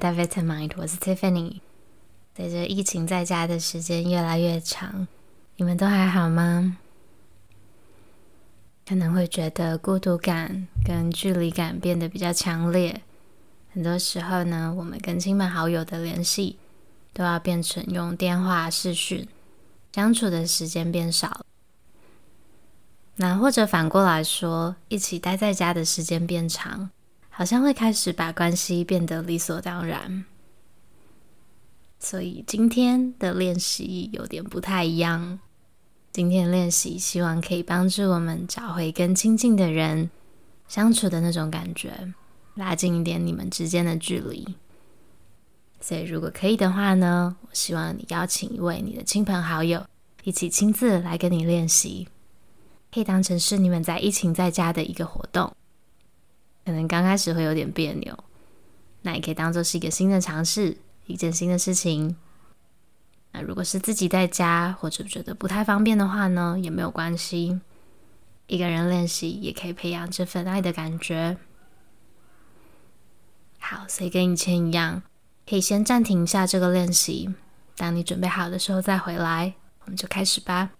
到 Vitamind，我是 Tiffany。随着疫情在家的时间越来越长，你们都还好吗？可能会觉得孤独感跟距离感变得比较强烈。很多时候呢，我们跟亲朋好友的联系都要变成用电话视讯，相处的时间变少。那或者反过来说，一起待在家的时间变长。好像会开始把关系变得理所当然，所以今天的练习有点不太一样。今天练习希望可以帮助我们找回跟亲近的人相处的那种感觉，拉近一点你们之间的距离。所以如果可以的话呢，我希望你邀请一位你的亲朋好友一起亲自来跟你练习，可以当成是你们在疫情在家的一个活动。可能刚开始会有点别扭，那也可以当做是一个新的尝试，一件新的事情。那如果是自己在家或者觉得不太方便的话呢，也没有关系，一个人练习也可以培养这份爱的感觉。好，所以跟以前一样，可以先暂停一下这个练习，当你准备好的时候再回来，我们就开始吧。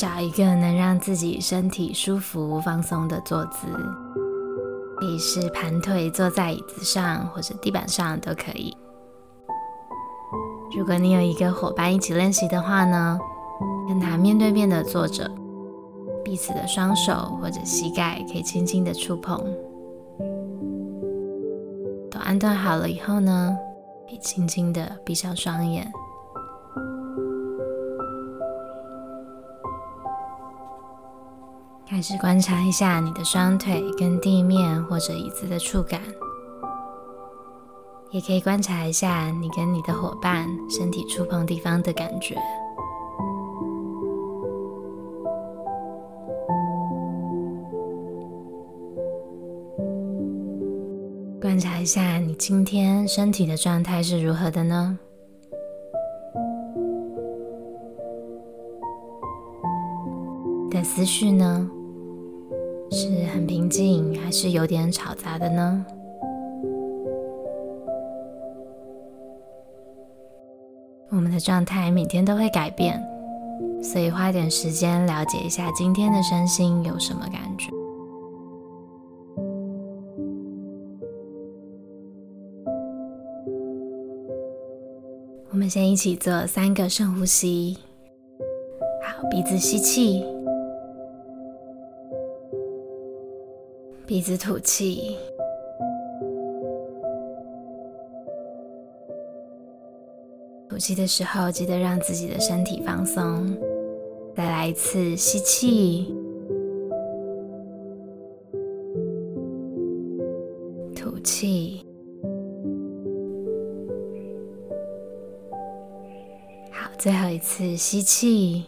找一个能让自己身体舒服、放松的坐姿，可以是盘腿坐在椅子上或者地板上都可以。如果你有一个伙伴一起练习的话呢，跟他面对面的坐着，彼此的双手或者膝盖可以轻轻的触碰。都安顿好了以后呢，可以轻轻的闭上双眼。开始观察一下你的双腿跟地面或者椅子的触感，也可以观察一下你跟你的伙伴身体触碰地方的感觉。观察一下你今天身体的状态是如何的呢？的思绪呢？是很平静，还是有点吵杂的呢？我们的状态每天都会改变，所以花点时间了解一下今天的身心有什么感觉。我们先一起做三个深呼吸，好，鼻子吸气。鼻子吐气，吐气的时候记得让自己的身体放松。再来一次吸气，吐气。好，最后一次吸气。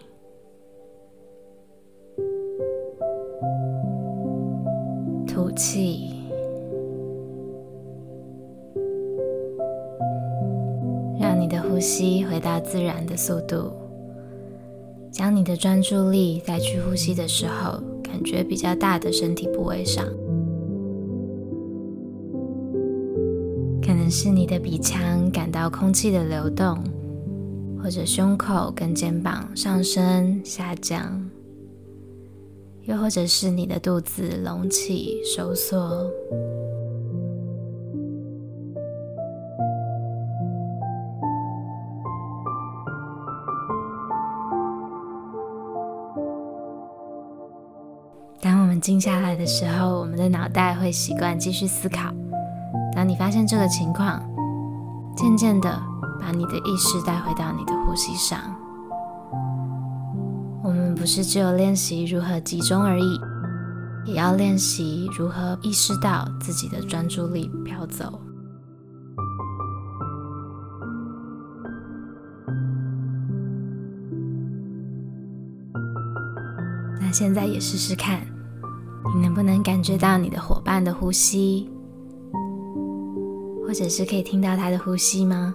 气，让你的呼吸回到自然的速度，将你的专注力在去呼吸的时候，感觉比较大的身体部位上，可能是你的鼻腔感到空气的流动，或者胸口跟肩膀上升下降。又或者是你的肚子隆起收缩，当我们静下来的时候，我们的脑袋会习惯继续思考。当你发现这个情况，渐渐的把你的意识带回到你的呼吸上。不是只有练习如何集中而已，也要练习如何意识到自己的专注力飘走。那现在也试试看，你能不能感觉到你的伙伴的呼吸，或者是可以听到他的呼吸吗？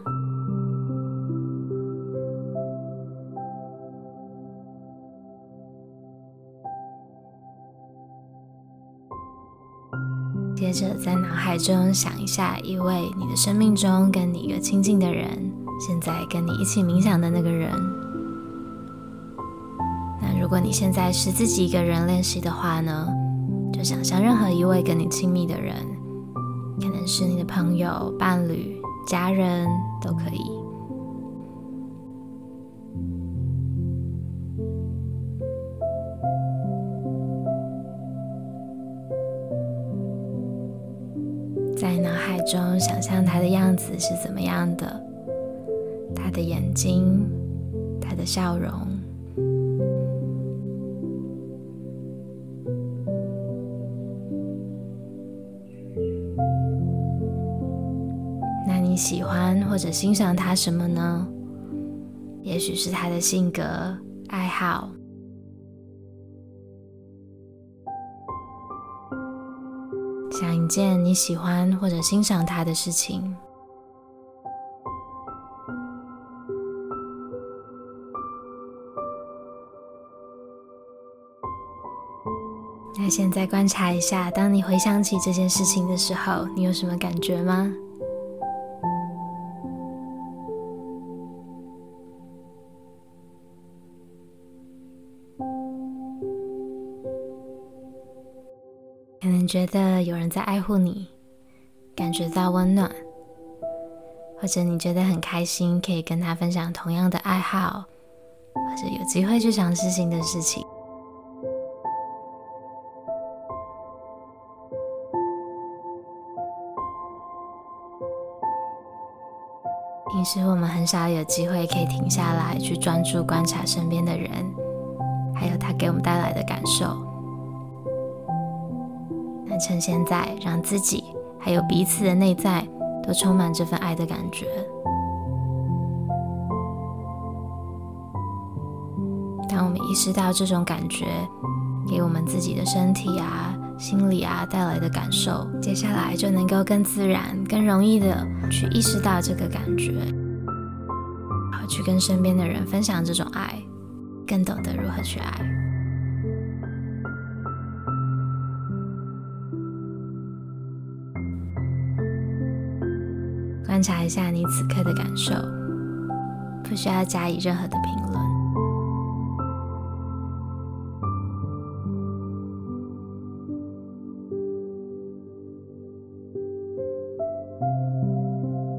着在脑海中想一下一位你的生命中跟你一个亲近的人，现在跟你一起冥想的那个人。那如果你现在是自己一个人练习的话呢，就想象任何一位跟你亲密的人，可能是你的朋友、伴侣、家人都可以。中想象他的样子是怎么样的，他的眼睛，他的笑容。那你喜欢或者欣赏他什么呢？也许是他的性格、爱好。想一件你喜欢或者欣赏他的事情。那现在观察一下，当你回想起这件事情的时候，你有什么感觉吗？觉得有人在爱护你，感觉到温暖，或者你觉得很开心，可以跟他分享同样的爱好，或者有机会去尝试新的事情。平时我们很少有机会可以停下来去专注观察身边的人，还有他给我们带来的感受。趁现在，让自己还有彼此的内在都充满这份爱的感觉。当我们意识到这种感觉给我们自己的身体啊、心理啊带来的感受，接下来就能够更自然、更容易的去意识到这个感觉，好去跟身边的人分享这种爱，更懂得如何去爱。观察一下你此刻的感受，不需要加以任何的评论。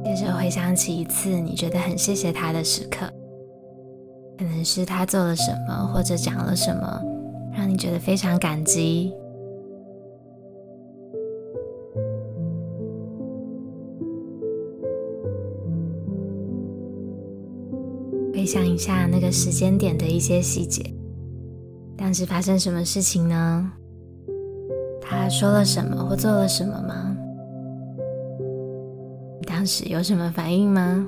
接着回想起一次你觉得很谢谢他的时刻，可能是他做了什么，或者讲了什么，让你觉得非常感激。回想一下那个时间点的一些细节，当时发生什么事情呢？他说了什么或做了什么吗？当时有什么反应吗？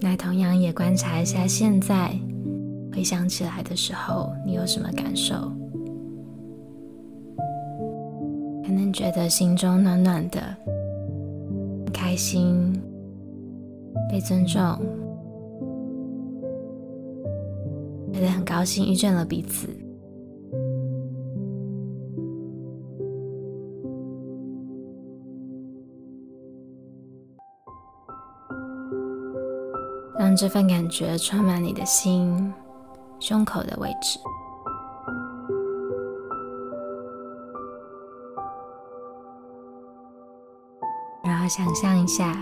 那同样也观察一下现在，回想起来的时候，你有什么感受？觉得心中暖暖的，开心，被尊重，觉得很高兴遇见了彼此，让这份感觉充满你的心，胸口的位置。想象一下，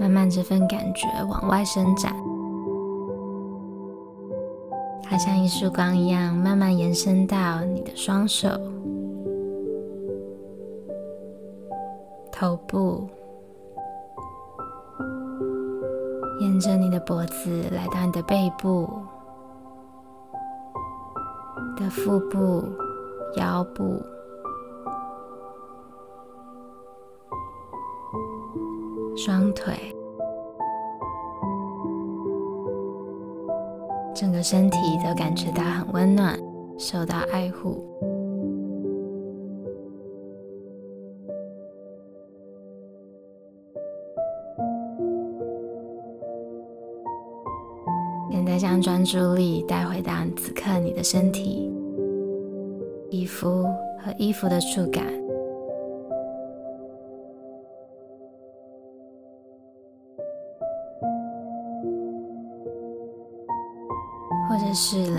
慢慢这份感觉往外伸展，它像一束光一样，慢慢延伸到你的双手、头部，沿着你的脖子来到你的背部、的腹部、腰部。双腿，整个身体都感觉到很温暖，受到爱护。现在将专注力带回到此刻你的身体、皮肤和衣服的触感，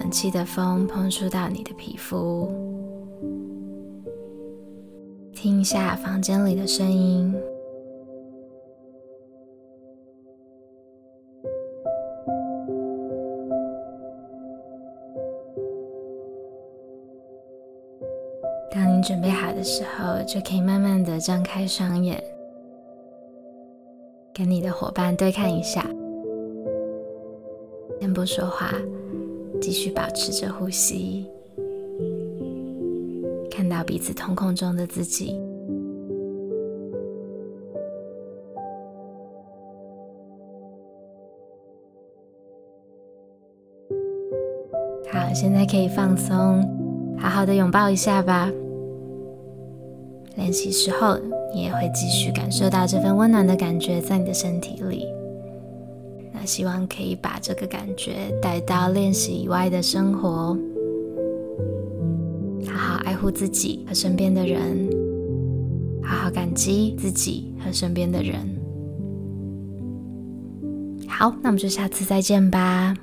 冷气的风碰触到你的皮肤，听一下房间里的声音。当你准备好的时候，就可以慢慢的张开双眼，跟你的伙伴对看一下，先不说话，继续保持着呼吸，看到彼此瞳孔中的自己。好，现在可以放松，好好的拥抱一下吧。练习时候，你也会继续感受到这份温暖的感觉在你的身体里。希望可以把这个感觉带到练习以外的生活，好好爱护自己和身边的人，好好感激自己和身边的人。好，那我们就下次再见吧。